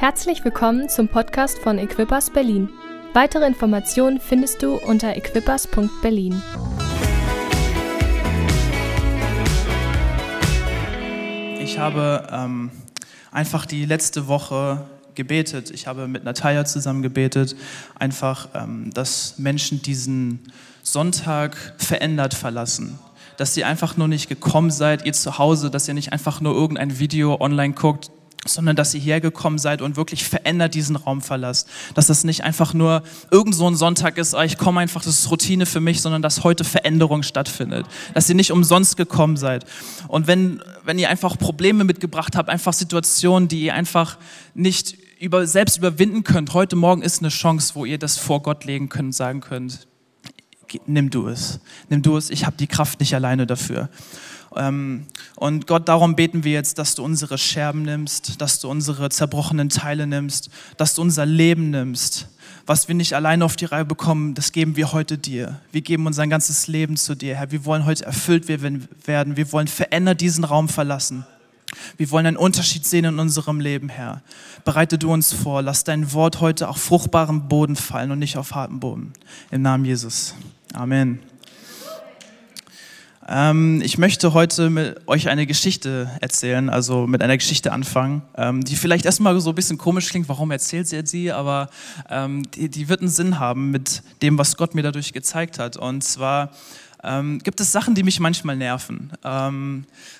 Herzlich willkommen zum Podcast von Equippers Berlin. Weitere Informationen findest du unter equippers.berlin. Ich habe ähm, einfach die letzte Woche gebetet. Ich habe mit Natalia zusammen gebetet, einfach, ähm, dass Menschen diesen Sonntag verändert verlassen. Dass ihr einfach nur nicht gekommen seid, ihr zu Hause, dass ihr nicht einfach nur irgendein Video online guckt, sondern dass ihr hergekommen seid und wirklich verändert diesen Raum verlasst. Dass das nicht einfach nur irgend so ein Sonntag ist, ah, ich komme einfach, das ist Routine für mich, sondern dass heute Veränderung stattfindet. Dass ihr nicht umsonst gekommen seid. Und wenn, wenn ihr einfach Probleme mitgebracht habt, einfach Situationen, die ihr einfach nicht über, selbst überwinden könnt, heute Morgen ist eine Chance, wo ihr das vor Gott legen könnt sagen könnt, nimm du es, nimm du es, ich habe die Kraft nicht alleine dafür. Ähm, und Gott, darum beten wir jetzt, dass du unsere Scherben nimmst, dass du unsere zerbrochenen Teile nimmst, dass du unser Leben nimmst. Was wir nicht alleine auf die Reihe bekommen, das geben wir heute dir. Wir geben unser ganzes Leben zu dir, Herr. Wir wollen heute erfüllt werden. Wir wollen verändert diesen Raum verlassen. Wir wollen einen Unterschied sehen in unserem Leben, Herr. Bereite du uns vor. Lass dein Wort heute auf fruchtbaren Boden fallen und nicht auf harten Boden. Im Namen Jesus. Amen. Ähm, ich möchte heute mit euch eine Geschichte erzählen, also mit einer Geschichte anfangen, ähm, die vielleicht erstmal so ein bisschen komisch klingt, warum erzählt jetzt sie, aber ähm, die, die wird einen Sinn haben mit dem, was Gott mir dadurch gezeigt hat. Und zwar gibt es Sachen, die mich manchmal nerven.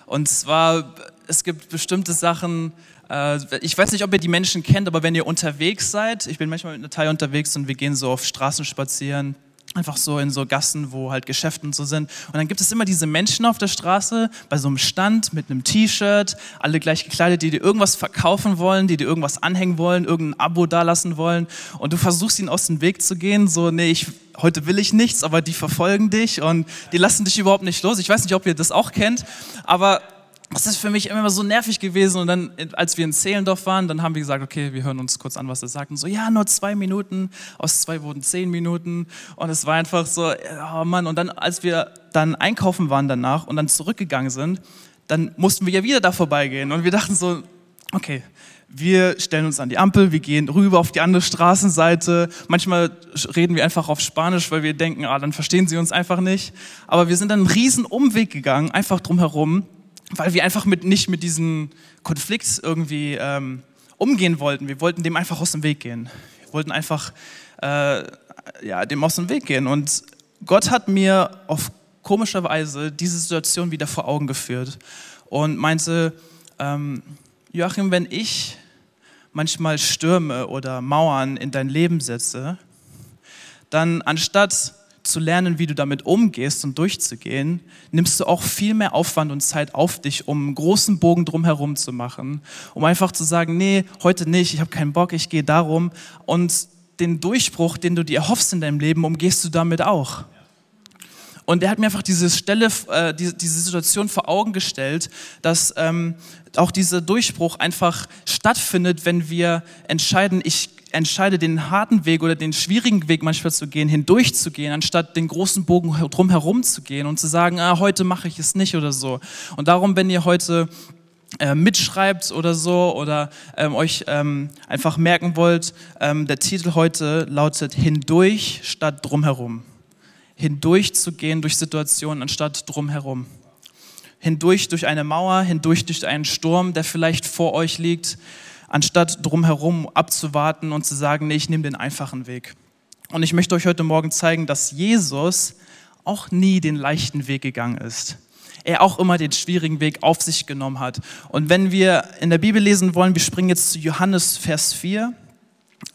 Und zwar, es gibt bestimmte Sachen, äh, ich weiß nicht, ob ihr die Menschen kennt, aber wenn ihr unterwegs seid, ich bin manchmal mit Natalia unterwegs und wir gehen so auf Straßen spazieren, einfach so in so Gassen, wo halt Geschäfte und so sind. Und dann gibt es immer diese Menschen auf der Straße bei so einem Stand mit einem T-Shirt, alle gleich gekleidet, die dir irgendwas verkaufen wollen, die dir irgendwas anhängen wollen, irgendein Abo dalassen wollen. Und du versuchst ihnen aus dem Weg zu gehen, so, nee, ich, heute will ich nichts, aber die verfolgen dich und die lassen dich überhaupt nicht los. Ich weiß nicht, ob ihr das auch kennt, aber das ist für mich immer so nervig gewesen. Und dann, als wir in Zehlendorf waren, dann haben wir gesagt, okay, wir hören uns kurz an, was er sagt. Und so, ja, nur zwei Minuten. Aus zwei wurden zehn Minuten. Und es war einfach so, oh Mann. Und dann, als wir dann einkaufen waren danach und dann zurückgegangen sind, dann mussten wir ja wieder da vorbeigehen. Und wir dachten so, okay, wir stellen uns an die Ampel, wir gehen rüber auf die andere Straßenseite. Manchmal reden wir einfach auf Spanisch, weil wir denken, ah, dann verstehen sie uns einfach nicht. Aber wir sind dann einen riesen Umweg gegangen, einfach drumherum weil wir einfach mit, nicht mit diesem Konflikt irgendwie ähm, umgehen wollten. Wir wollten dem einfach aus dem Weg gehen. Wir wollten einfach äh, ja, dem aus dem Weg gehen. Und Gott hat mir auf komische Weise diese Situation wieder vor Augen geführt und meinte, ähm, Joachim, wenn ich manchmal Stürme oder Mauern in dein Leben setze, dann anstatt zu lernen, wie du damit umgehst und durchzugehen, nimmst du auch viel mehr Aufwand und Zeit auf dich, um einen großen Bogen drumherum zu machen, um einfach zu sagen, nee, heute nicht, ich habe keinen Bock, ich gehe darum. Und den Durchbruch, den du dir erhoffst in deinem Leben, umgehst du damit auch. Und er hat mir einfach diese Stelle, äh, diese, diese Situation vor Augen gestellt, dass ähm, auch dieser Durchbruch einfach stattfindet, wenn wir entscheiden, ich entscheide, den harten Weg oder den schwierigen Weg manchmal zu gehen, hindurchzugehen, anstatt den großen Bogen drumherum zu gehen und zu sagen, ah, heute mache ich es nicht oder so. Und darum, wenn ihr heute äh, mitschreibt oder so oder ähm, euch ähm, einfach merken wollt, ähm, der Titel heute lautet Hindurch statt drumherum. Hindurch zu gehen durch Situationen anstatt drumherum. Hindurch durch eine Mauer, hindurch durch einen Sturm, der vielleicht vor euch liegt anstatt drumherum abzuwarten und zu sagen, nee, ich nehme den einfachen Weg. Und ich möchte euch heute Morgen zeigen, dass Jesus auch nie den leichten Weg gegangen ist. Er auch immer den schwierigen Weg auf sich genommen hat. Und wenn wir in der Bibel lesen wollen, wir springen jetzt zu Johannes Vers 4,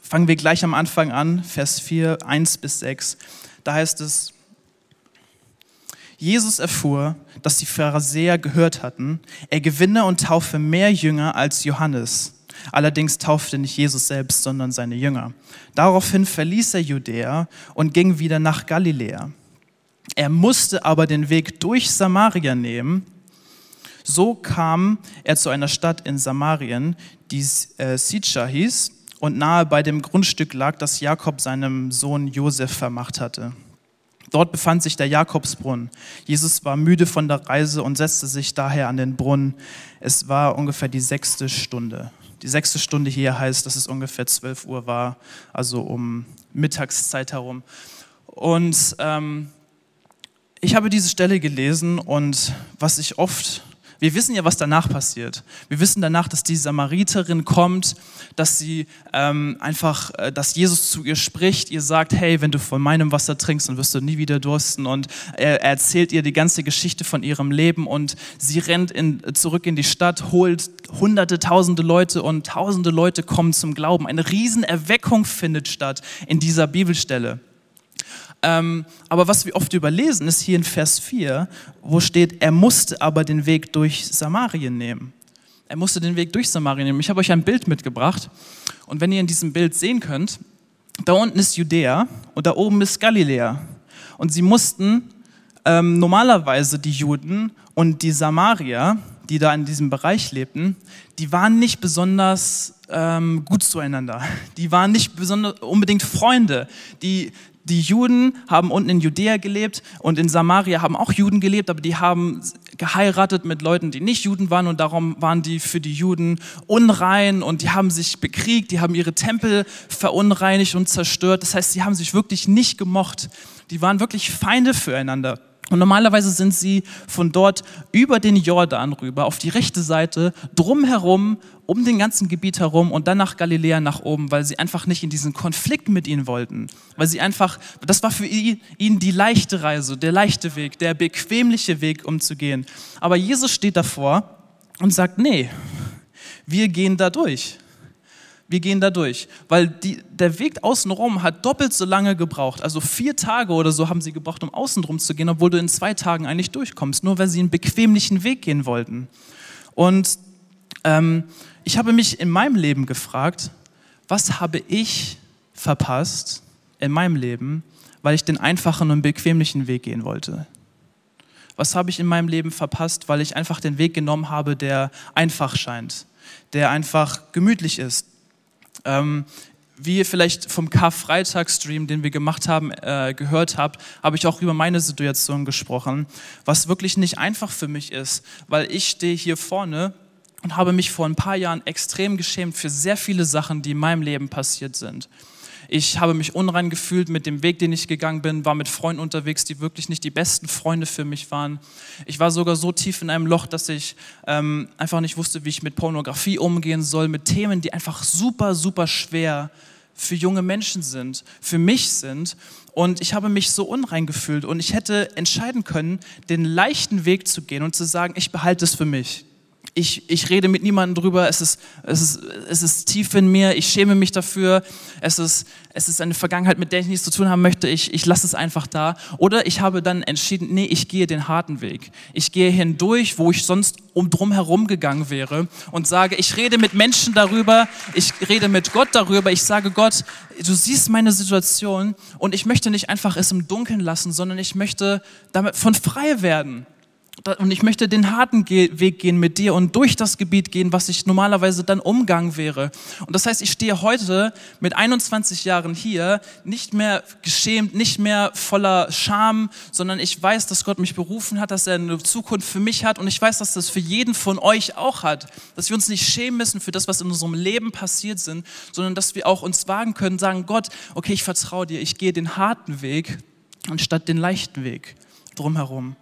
fangen wir gleich am Anfang an, Vers 4, 1 bis 6. Da heißt es, Jesus erfuhr, dass die Pharisäer gehört hatten, er gewinne und taufe mehr Jünger als Johannes. Allerdings taufte nicht Jesus selbst, sondern seine Jünger. Daraufhin verließ er Judäa und ging wieder nach Galiläa. Er musste aber den Weg durch Samaria nehmen. So kam er zu einer Stadt in Samarien, die äh, Sitcha hieß und nahe bei dem Grundstück lag, das Jakob seinem Sohn Josef vermacht hatte. Dort befand sich der Jakobsbrunnen. Jesus war müde von der Reise und setzte sich daher an den Brunnen. Es war ungefähr die sechste Stunde Die sechste Stunde hier heißt, dass es ungefähr 12 Uhr war, also um Mittagszeit herum. Und ähm, ich habe diese Stelle gelesen und was ich oft wir wissen ja, was danach passiert. Wir wissen danach, dass die Samariterin kommt, dass sie ähm, einfach, äh, dass Jesus zu ihr spricht, ihr sagt, hey, wenn du von meinem Wasser trinkst, dann wirst du nie wieder dursten. Und er, er erzählt ihr die ganze Geschichte von ihrem Leben und sie rennt in, zurück in die Stadt, holt hunderte, tausende Leute und tausende Leute kommen zum Glauben. Eine Riesenerweckung findet statt in dieser Bibelstelle. Ähm, aber was wir oft überlesen, ist hier in Vers 4, wo steht, er musste aber den Weg durch Samarien nehmen. Er musste den Weg durch Samarien nehmen. Ich habe euch ein Bild mitgebracht. Und wenn ihr in diesem Bild sehen könnt, da unten ist Judäa und da oben ist Galiläa. Und sie mussten ähm, normalerweise die Juden und die Samarier, die da in diesem Bereich lebten, die waren nicht besonders ähm, gut zueinander. Die waren nicht besonders unbedingt Freunde. Die, die Juden haben unten in Judäa gelebt und in Samaria haben auch Juden gelebt, aber die haben geheiratet mit Leuten, die nicht Juden waren und darum waren die für die Juden unrein und die haben sich bekriegt, die haben ihre Tempel verunreinigt und zerstört. Das heißt, sie haben sich wirklich nicht gemocht. Die waren wirklich Feinde füreinander. Und normalerweise sind sie von dort über den Jordan rüber auf die rechte Seite, drumherum, um den ganzen Gebiet herum und dann nach Galiläa nach oben, weil sie einfach nicht in diesen Konflikt mit ihnen wollten. Weil sie einfach, das war für ihn die leichte Reise, der leichte Weg, der bequemliche Weg, um zu gehen. Aber Jesus steht davor und sagt, nee, wir gehen da durch wir gehen da durch. Weil die, der Weg außenrum hat doppelt so lange gebraucht. Also vier Tage oder so haben sie gebraucht, um außenrum zu gehen, obwohl du in zwei Tagen eigentlich durchkommst, nur weil sie einen bequemlichen Weg gehen wollten. Und ähm, ich habe mich in meinem Leben gefragt, was habe ich verpasst in meinem Leben, weil ich den einfachen und bequemlichen Weg gehen wollte? Was habe ich in meinem Leben verpasst, weil ich einfach den Weg genommen habe, der einfach scheint, der einfach gemütlich ist, ähm, wie ihr vielleicht vom Karfreitag-Stream, den wir gemacht haben, äh, gehört habt, habe ich auch über meine Situation gesprochen, was wirklich nicht einfach für mich ist, weil ich stehe hier vorne und habe mich vor ein paar Jahren extrem geschämt für sehr viele Sachen, die in meinem Leben passiert sind. Ich habe mich unrein gefühlt mit dem Weg, den ich gegangen bin, war mit Freunden unterwegs, die wirklich nicht die besten Freunde für mich waren. Ich war sogar so tief in einem Loch, dass ich ähm, einfach nicht wusste, wie ich mit Pornografie umgehen soll, mit Themen, die einfach super, super schwer für junge Menschen sind, für mich sind. Und ich habe mich so unrein gefühlt und ich hätte entscheiden können, den leichten Weg zu gehen und zu sagen, ich behalte es für mich ich, ich rede mit niemandem drüber, es ist, es, ist, es ist tief in mir, ich schäme mich dafür, es ist, es ist eine Vergangenheit, mit der ich nichts zu tun haben möchte, ich, ich lasse es einfach da. Oder ich habe dann entschieden, nee, ich gehe den harten Weg. Ich gehe hindurch, wo ich sonst um drum herum gegangen wäre und sage, ich rede mit Menschen darüber, ich rede mit Gott darüber, ich sage Gott, du siehst meine Situation und ich möchte nicht einfach es im Dunkeln lassen, sondern ich möchte damit von frei werden. Und ich möchte den harten Weg gehen mit dir und durch das Gebiet gehen, was ich normalerweise dann umgang wäre. Und das heißt, ich stehe heute mit 21 Jahren hier, nicht mehr geschämt, nicht mehr voller Scham, sondern ich weiß, dass Gott mich berufen hat, dass er eine Zukunft für mich hat und ich weiß, dass das für jeden von euch auch hat. Dass wir uns nicht schämen müssen für das, was in unserem Leben passiert sind, sondern dass wir auch uns wagen können, sagen, Gott, okay, ich vertraue dir, ich gehe den harten Weg anstatt den leichten Weg drumherum.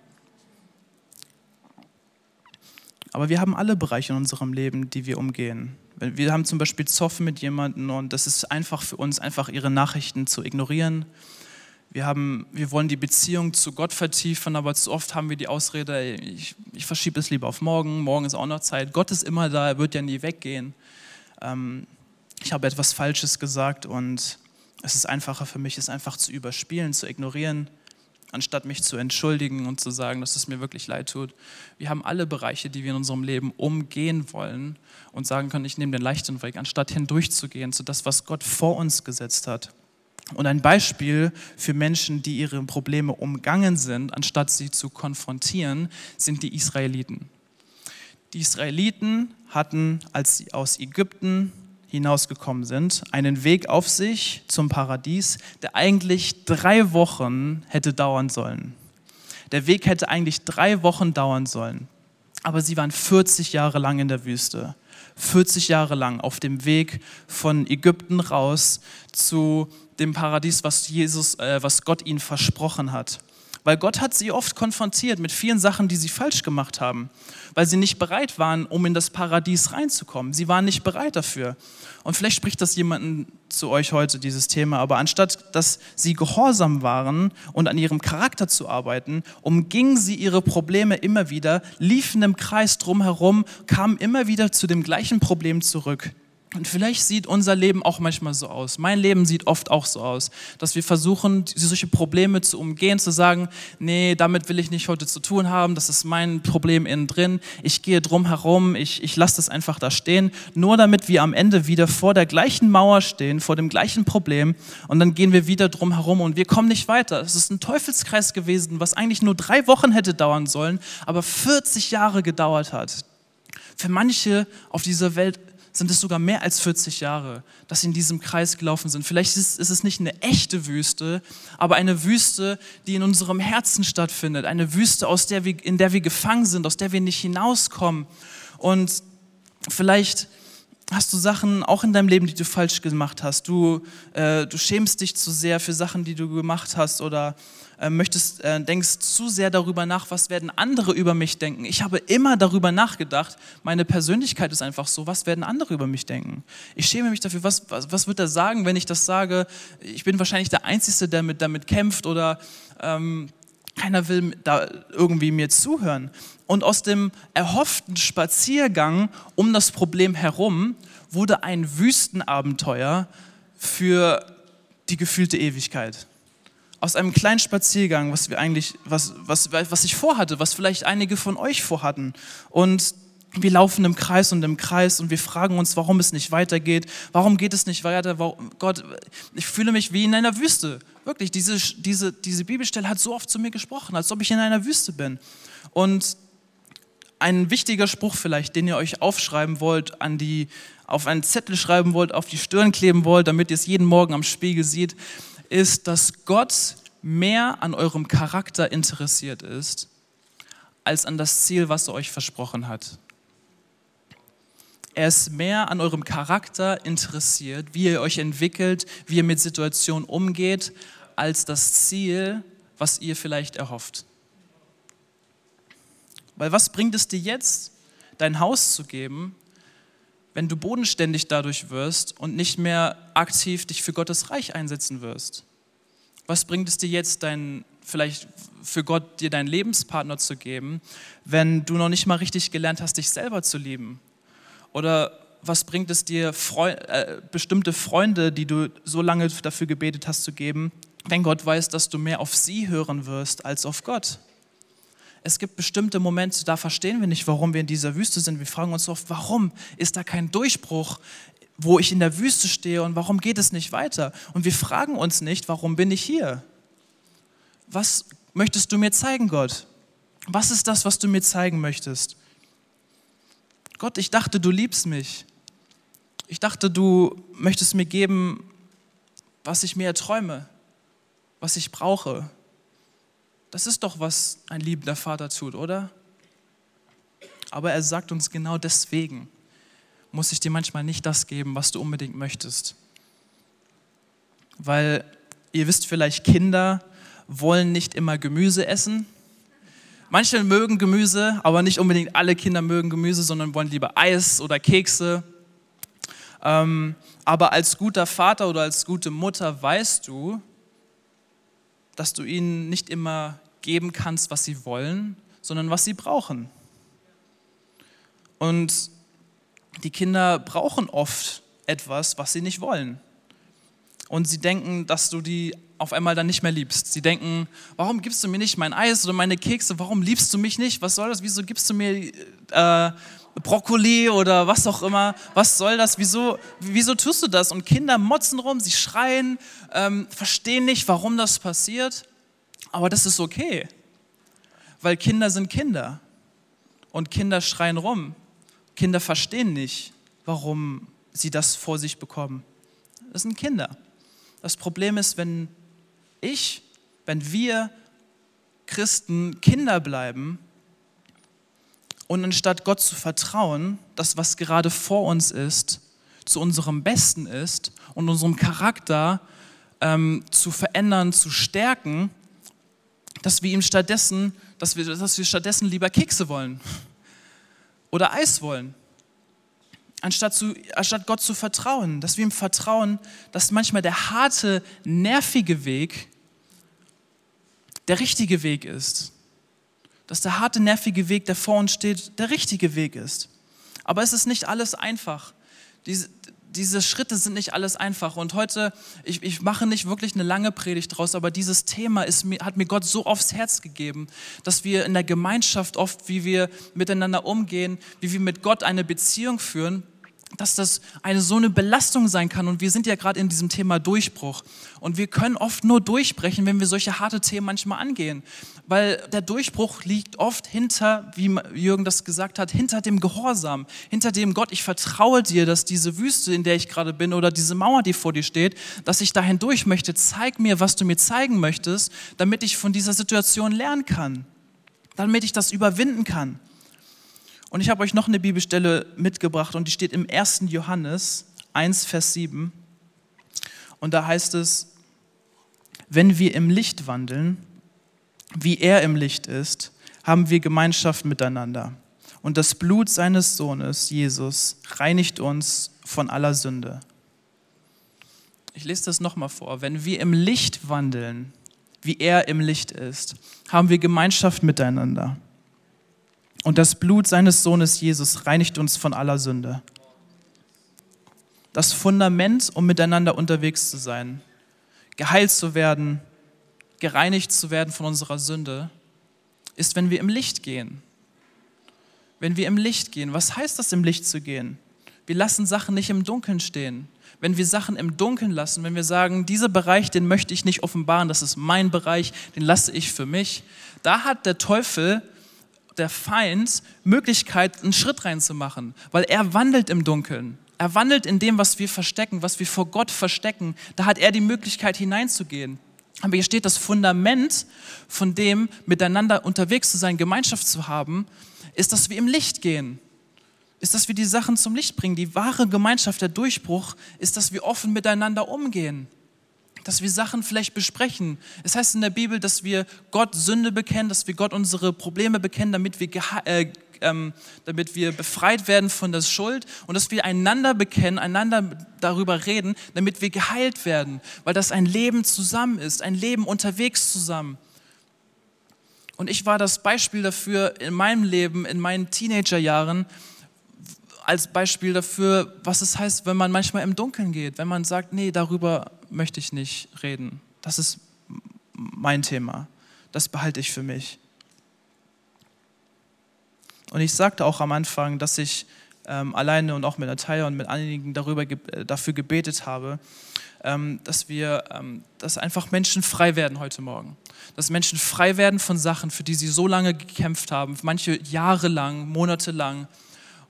Aber wir haben alle Bereiche in unserem Leben, die wir umgehen. Wir haben zum Beispiel Zoff mit jemandem und das ist einfach für uns, einfach ihre Nachrichten zu ignorieren. Wir, haben, wir wollen die Beziehung zu Gott vertiefen, aber zu oft haben wir die Ausrede, ich, ich verschiebe es lieber auf morgen, morgen ist auch noch Zeit. Gott ist immer da, er wird ja nie weggehen. Ähm, ich habe etwas Falsches gesagt und es ist einfacher für mich, es einfach zu überspielen, zu ignorieren anstatt mich zu entschuldigen und zu sagen, dass es mir wirklich leid tut. Wir haben alle Bereiche, die wir in unserem Leben umgehen wollen und sagen können, ich nehme den leichten Weg, anstatt hindurchzugehen zu das, was Gott vor uns gesetzt hat. Und ein Beispiel für Menschen, die ihre Probleme umgangen sind, anstatt sie zu konfrontieren, sind die Israeliten. Die Israeliten hatten, als sie aus Ägypten hinausgekommen sind, einen Weg auf sich zum Paradies, der eigentlich drei Wochen hätte dauern sollen. Der Weg hätte eigentlich drei Wochen dauern sollen. Aber sie waren 40 Jahre lang in der Wüste. 40 Jahre lang auf dem Weg von Ägypten raus zu dem Paradies, was Jesus, äh, was Gott ihnen versprochen hat. Weil Gott hat sie oft konfrontiert mit vielen Sachen, die sie falsch gemacht haben, weil sie nicht bereit waren, um in das Paradies reinzukommen. Sie waren nicht bereit dafür. Und vielleicht spricht das jemanden zu euch heute, dieses Thema, aber anstatt dass sie gehorsam waren und an ihrem Charakter zu arbeiten, umgingen sie ihre Probleme immer wieder, liefen im Kreis drumherum, kamen immer wieder zu dem gleichen Problem zurück. Und vielleicht sieht unser Leben auch manchmal so aus. Mein Leben sieht oft auch so aus, dass wir versuchen, solche Probleme zu umgehen, zu sagen, nee, damit will ich nicht heute zu tun haben, das ist mein Problem innen drin, ich gehe drum herum, ich, ich lasse das einfach da stehen, nur damit wir am Ende wieder vor der gleichen Mauer stehen, vor dem gleichen Problem und dann gehen wir wieder drum herum und wir kommen nicht weiter. Es ist ein Teufelskreis gewesen, was eigentlich nur drei Wochen hätte dauern sollen, aber 40 Jahre gedauert hat. Für manche auf dieser Welt sind es sogar mehr als 40 Jahre, dass sie in diesem Kreis gelaufen sind. Vielleicht ist, es nicht eine echte Wüste, aber eine Wüste, die in unserem Herzen stattfindet. Eine Wüste, aus der wir, in der wir gefangen sind, aus der wir nicht hinauskommen. Und vielleicht hast du Sachen auch in deinem Leben, die du falsch gemacht hast. Du, äh, du schämst dich zu sehr für Sachen, die du gemacht hast oder möchtest, äh, denkst zu sehr darüber nach, was werden andere über mich denken. Ich habe immer darüber nachgedacht, meine Persönlichkeit ist einfach so, was werden andere über mich denken. Ich schäme mich dafür, was, was, was wird er sagen, wenn ich das sage? Ich bin wahrscheinlich der Einzige, der mit, damit kämpft oder ähm, keiner will da irgendwie mir zuhören. Und aus dem erhofften Spaziergang um das Problem herum wurde ein Wüstenabenteuer für die gefühlte Ewigkeit aus einem kleinen Spaziergang, was wir eigentlich, was, was, was ich vorhatte, was vielleicht einige von euch vorhatten. Und wir laufen im Kreis und im Kreis und wir fragen uns, warum es nicht weitergeht. Warum geht es nicht weiter? Gott, ich fühle mich wie in einer Wüste. Wirklich, diese, diese, diese Bibelstelle hat so oft zu mir gesprochen, als ob ich in einer Wüste bin. Und ein wichtiger Spruch vielleicht, den ihr euch aufschreiben wollt, an die, auf einen Zettel schreiben wollt, auf die Stirn kleben wollt, damit ihr es jeden Morgen am Spiegel seht, ist, dass Gott mehr an eurem Charakter interessiert ist, als an das Ziel, was er euch versprochen hat. Er ist mehr an eurem Charakter interessiert, wie ihr euch entwickelt, wie ihr mit Situationen umgeht, als das Ziel, was ihr vielleicht erhofft. Weil was bringt es dir jetzt, dein Haus zu geben, wenn du bodenständig dadurch wirst und nicht mehr aktiv dich für Gottes Reich einsetzen wirst? Was bringt es dir jetzt, dein, vielleicht für Gott dir deinen Lebenspartner zu geben, wenn du noch nicht mal richtig gelernt hast, dich selber zu lieben? Oder was bringt es dir, Freu äh, bestimmte Freunde, die du so lange dafür gebetet hast, zu geben, wenn Gott weiß, dass du mehr auf sie hören wirst als auf Gott? Es gibt bestimmte Momente, da verstehen wir nicht, warum wir in dieser Wüste sind. Wir fragen uns oft, warum ist da kein Durchbruch, wo ich in der Wüste stehe und warum geht es nicht weiter? Und wir fragen uns nicht, warum bin ich hier? Was möchtest du mir zeigen, Gott? Was ist das, was du mir zeigen möchtest? Gott, ich dachte, du liebst mich. Ich dachte, du möchtest mir geben, was ich mir erträume, was ich brauche. Das ist doch, was ein liebender Vater tut, oder? Aber er sagt uns genau deswegen, muss ich dir manchmal nicht das geben, was du unbedingt möchtest. Weil ihr wisst vielleicht, Kinder wollen nicht immer Gemüse essen. Manche mögen Gemüse, aber nicht unbedingt alle Kinder mögen Gemüse, sondern wollen lieber Eis oder Kekse. Ähm, aber als guter Vater oder als gute Mutter weißt du, dass du ihnen nicht immer geben kannst, was sie wollen, sondern was sie brauchen. Und die Kinder brauchen oft etwas, was sie nicht wollen. Und sie denken, dass du die auf einmal dann nicht mehr liebst. Sie denken, warum gibst du mir nicht mein Eis oder meine Kekse? Warum liebst du mich nicht? Was soll das? Wieso gibst du mir äh, Brokkoli oder was auch immer? Was soll das? Wieso, wieso tust du das? Und Kinder motzen rum, sie schreien, ähm, verstehen nicht, warum das passiert. Aber das ist okay, weil Kinder sind Kinder und Kinder schreien rum. Kinder verstehen nicht, warum sie das vor sich bekommen. Das sind Kinder. Das Problem ist, wenn ich, wenn wir Christen Kinder bleiben Und anstatt Gott zu vertrauen, das, was gerade vor uns ist, zu unserem Besten ist und unserem Charakter ähm, zu verändern, zu stärken, dass wir ihm stattdessen, dass wir, dass wir stattdessen lieber Kekse wollen oder Eis wollen. Anstatt, zu, anstatt Gott zu vertrauen, dass wir ihm vertrauen, dass manchmal der harte, nervige Weg der richtige Weg ist. Dass der harte, nervige Weg, der vor uns steht, der richtige Weg ist. Aber es ist nicht alles einfach. Diese, diese Schritte sind nicht alles einfach. Und heute, ich, ich mache nicht wirklich eine lange Predigt draus, aber dieses Thema ist, hat mir Gott so aufs Herz gegeben, dass wir in der Gemeinschaft oft, wie wir miteinander umgehen, wie wir mit Gott eine Beziehung führen, dass das eine so eine Belastung sein kann. Und wir sind ja gerade in diesem Thema Durchbruch. Und wir können oft nur durchbrechen, wenn wir solche harte Themen manchmal angehen. Weil der Durchbruch liegt oft hinter, wie Jürgen das gesagt hat, hinter dem Gehorsam, hinter dem Gott, ich vertraue dir, dass diese Wüste, in der ich gerade bin, oder diese Mauer, die vor dir steht, dass ich dahin durch möchte. Zeig mir, was du mir zeigen möchtest, damit ich von dieser Situation lernen kann. Damit ich das überwinden kann. Und ich habe euch noch eine Bibelstelle mitgebracht und die steht im 1. Johannes 1, Vers 7. Und da heißt es, wenn wir im Licht wandeln, wie er im Licht ist, haben wir Gemeinschaft miteinander. Und das Blut seines Sohnes, Jesus, reinigt uns von aller Sünde. Ich lese das nochmal vor. Wenn wir im Licht wandeln, wie er im Licht ist, haben wir Gemeinschaft miteinander. Und das Blut seines Sohnes Jesus reinigt uns von aller Sünde. Das Fundament, um miteinander unterwegs zu sein, geheilt zu werden, gereinigt zu werden von unserer Sünde, ist, wenn wir im Licht gehen. Wenn wir im Licht gehen, was heißt das, im Licht zu gehen? Wir lassen Sachen nicht im Dunkeln stehen. Wenn wir Sachen im Dunkeln lassen, wenn wir sagen, dieser Bereich, den möchte ich nicht offenbaren, das ist mein Bereich, den lasse ich für mich, da hat der Teufel der Feind Möglichkeit, einen Schritt reinzumachen, weil er wandelt im Dunkeln. Er wandelt in dem, was wir verstecken, was wir vor Gott verstecken. Da hat er die Möglichkeit hineinzugehen. Aber hier steht das Fundament von dem, miteinander unterwegs zu sein, Gemeinschaft zu haben, ist, dass wir im Licht gehen. Ist, dass wir die Sachen zum Licht bringen. Die wahre Gemeinschaft, der Durchbruch, ist, dass wir offen miteinander umgehen dass wir Sachen vielleicht besprechen. Es heißt in der Bibel, dass wir Gott Sünde bekennen, dass wir Gott unsere Probleme bekennen, damit wir, äh, ähm, damit wir befreit werden von der Schuld und dass wir einander bekennen, einander darüber reden, damit wir geheilt werden, weil das ein Leben zusammen ist, ein Leben unterwegs zusammen. Und ich war das Beispiel dafür in meinem Leben, in meinen Teenagerjahren, als Beispiel dafür, was es heißt, wenn man manchmal im Dunkeln geht, wenn man sagt, nee, darüber möchte ich nicht reden. Das ist mein Thema. Das behalte ich für mich. Und ich sagte auch am Anfang, dass ich ähm, alleine und auch mit Natalia und mit einigen darüber, äh, dafür gebetet habe, ähm, dass wir, ähm, dass einfach Menschen frei werden heute Morgen. Dass Menschen frei werden von Sachen, für die sie so lange gekämpft haben, manche Jahre lang, Monate lang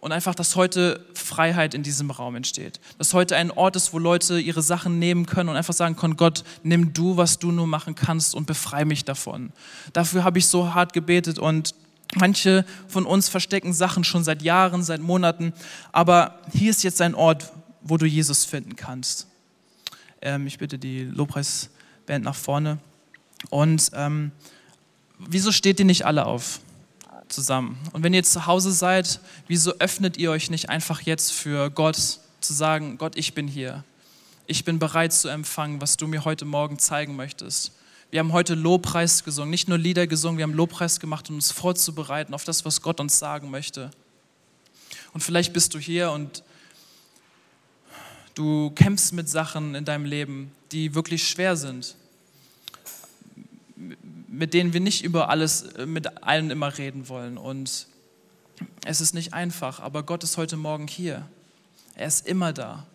und einfach, dass heute Freiheit in diesem Raum entsteht. Dass heute ein Ort ist, wo Leute ihre Sachen nehmen können und einfach sagen können, Gott, nimm du, was du nur machen kannst und befreie mich davon. Dafür habe ich so hart gebetet und manche von uns verstecken Sachen schon seit Jahren, seit Monaten, aber hier ist jetzt ein Ort, wo du Jesus finden kannst. Ähm, ich bitte die Lobpreisband nach vorne. Und ähm, wieso steht ihr nicht alle auf? Zusammen. Und wenn ihr zu Hause seid, wieso öffnet ihr euch nicht einfach jetzt für Gott zu sagen, Gott, ich bin hier. Ich bin bereit zu empfangen, was du mir heute Morgen zeigen möchtest. Wir haben heute Lobpreis gesungen, nicht nur Lieder gesungen, wir haben Lobpreis gemacht, um uns vorzubereiten auf das, was Gott uns sagen möchte. Und vielleicht bist du hier und du kämpfst mit Sachen in deinem Leben, die wirklich schwer sind mit denen wir nicht über alles äh, mit allen immer reden wollen. Und es ist nicht einfach, aber Gott ist heute Morgen hier. Er ist immer da,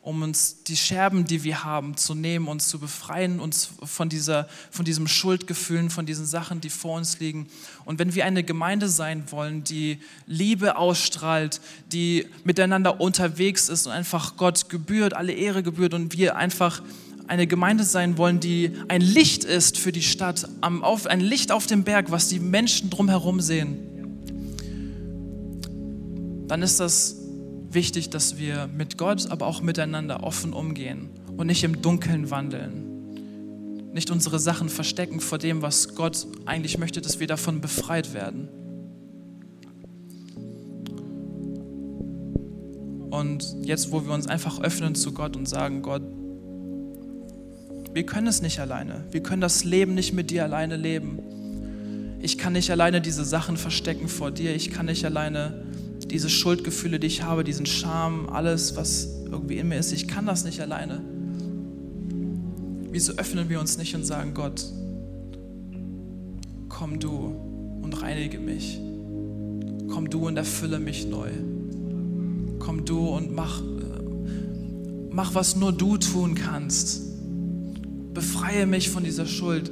um uns die Scherben, die wir haben, zu nehmen, uns zu befreien, uns von, dieser, von diesem Schuldgefühlen, von diesen Sachen, die vor uns liegen. Und wenn wir eine Gemeinde sein wollen, die Liebe ausstrahlt, die miteinander unterwegs ist und einfach Gott gebührt, alle Ehre gebührt und wir einfach eine Gemeinde sein wollen, die ein Licht ist für die Stadt, ein Licht auf dem Berg, was die Menschen drumherum sehen, dann ist das wichtig, dass wir mit Gott, aber auch miteinander offen umgehen und nicht im Dunkeln wandeln. Nicht unsere Sachen verstecken vor dem, was Gott eigentlich möchte, dass wir davon befreit werden. Und jetzt, wo wir uns einfach öffnen zu Gott und sagen, Gott, wir können es nicht alleine. Wir können das Leben nicht mit dir alleine leben. Ich kann nicht alleine diese Sachen verstecken vor dir. Ich kann nicht alleine diese Schuldgefühle, die ich habe, diesen Scham, alles, was irgendwie in mir ist, ich kann das nicht alleine. Wieso öffnen wir uns nicht und sagen, Gott, komm du und reinige mich. Komm du und erfülle mich neu. Komm du und mach, äh, mach was nur du tun kannst. Befreie mich von dieser Schuld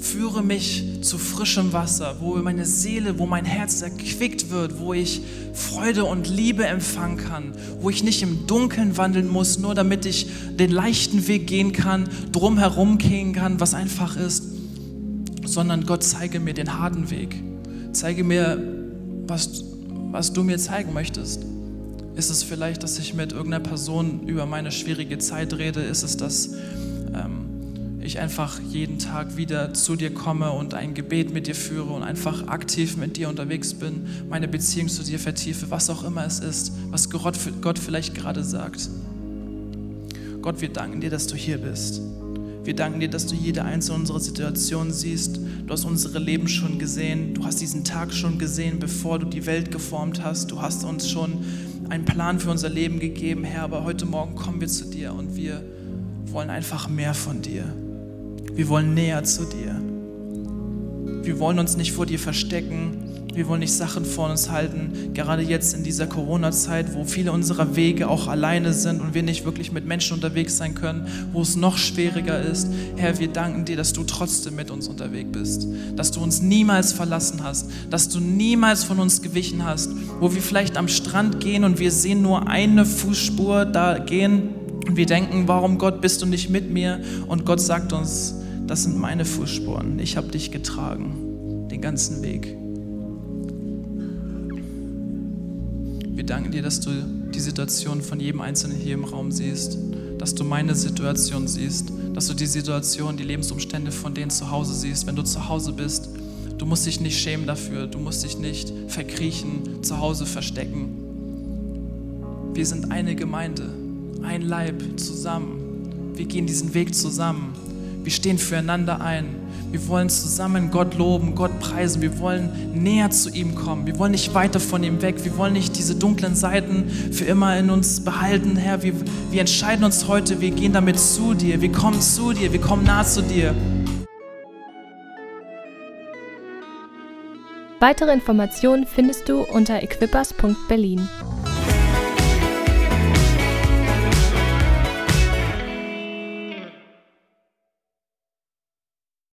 führe mich zu frischem Wasser, wo meine Seele, wo mein Herz erquickt wird, wo ich Freude und Liebe empfangen kann, wo ich nicht im Dunkeln wandeln muss, nur damit ich den leichten Weg gehen kann, drumherum gehen kann, was einfach ist, sondern Gott zeige mir den harten Weg. Zeige mir, was, was du mir zeigen möchtest. Ist es vielleicht, dass ich mit irgendeiner Person über meine schwierige Zeit rede? Ist es das, ich einfach jeden Tag wieder zu dir komme und ein Gebet mit dir führe und einfach aktiv mit dir unterwegs bin, meine Beziehung zu dir vertiefe, was auch immer es ist, was Gott vielleicht gerade sagt. Gott, wir danken dir, dass du hier bist. Wir danken dir, dass du jede einzelne unserer Situationen siehst. Du hast unsere Leben schon gesehen. Du hast diesen Tag schon gesehen, bevor du die Welt geformt hast. Du hast uns schon einen Plan für unser Leben gegeben, Herr. Aber heute Morgen kommen wir zu dir und wir wollen einfach mehr von dir. Wir wollen näher zu dir. Wir wollen uns nicht vor dir verstecken. Wir wollen nicht Sachen vor uns halten, gerade jetzt in dieser Corona-Zeit, wo viele unserer Wege auch alleine sind und wir nicht wirklich mit Menschen unterwegs sein können, wo es noch schwieriger ist. Herr, wir danken dir, dass du trotzdem mit uns unterwegs bist, dass du uns niemals verlassen hast, dass du niemals von uns gewichen hast, wo wir vielleicht am Strand gehen und wir sehen nur eine Fußspur da gehen und wir denken, warum Gott bist du nicht mit mir? Und Gott sagt uns, das sind meine Fußspuren. Ich habe dich getragen, den ganzen Weg. Wir danken dir, dass du die Situation von jedem Einzelnen hier im Raum siehst, dass du meine Situation siehst, dass du die Situation, die Lebensumstände von denen zu Hause siehst. Wenn du zu Hause bist, du musst dich nicht schämen dafür, du musst dich nicht verkriechen, zu Hause verstecken. Wir sind eine Gemeinde, ein Leib zusammen. Wir gehen diesen Weg zusammen. Wir stehen füreinander ein. Wir wollen zusammen Gott loben, Gott preisen. Wir wollen näher zu ihm kommen. Wir wollen nicht weiter von ihm weg. Wir wollen nicht diese dunklen Seiten für immer in uns behalten, Herr. Wir, wir entscheiden uns heute, wir gehen damit zu dir. Wir kommen zu dir. Wir kommen nah zu dir. Weitere Informationen findest du unter equippers.berlin.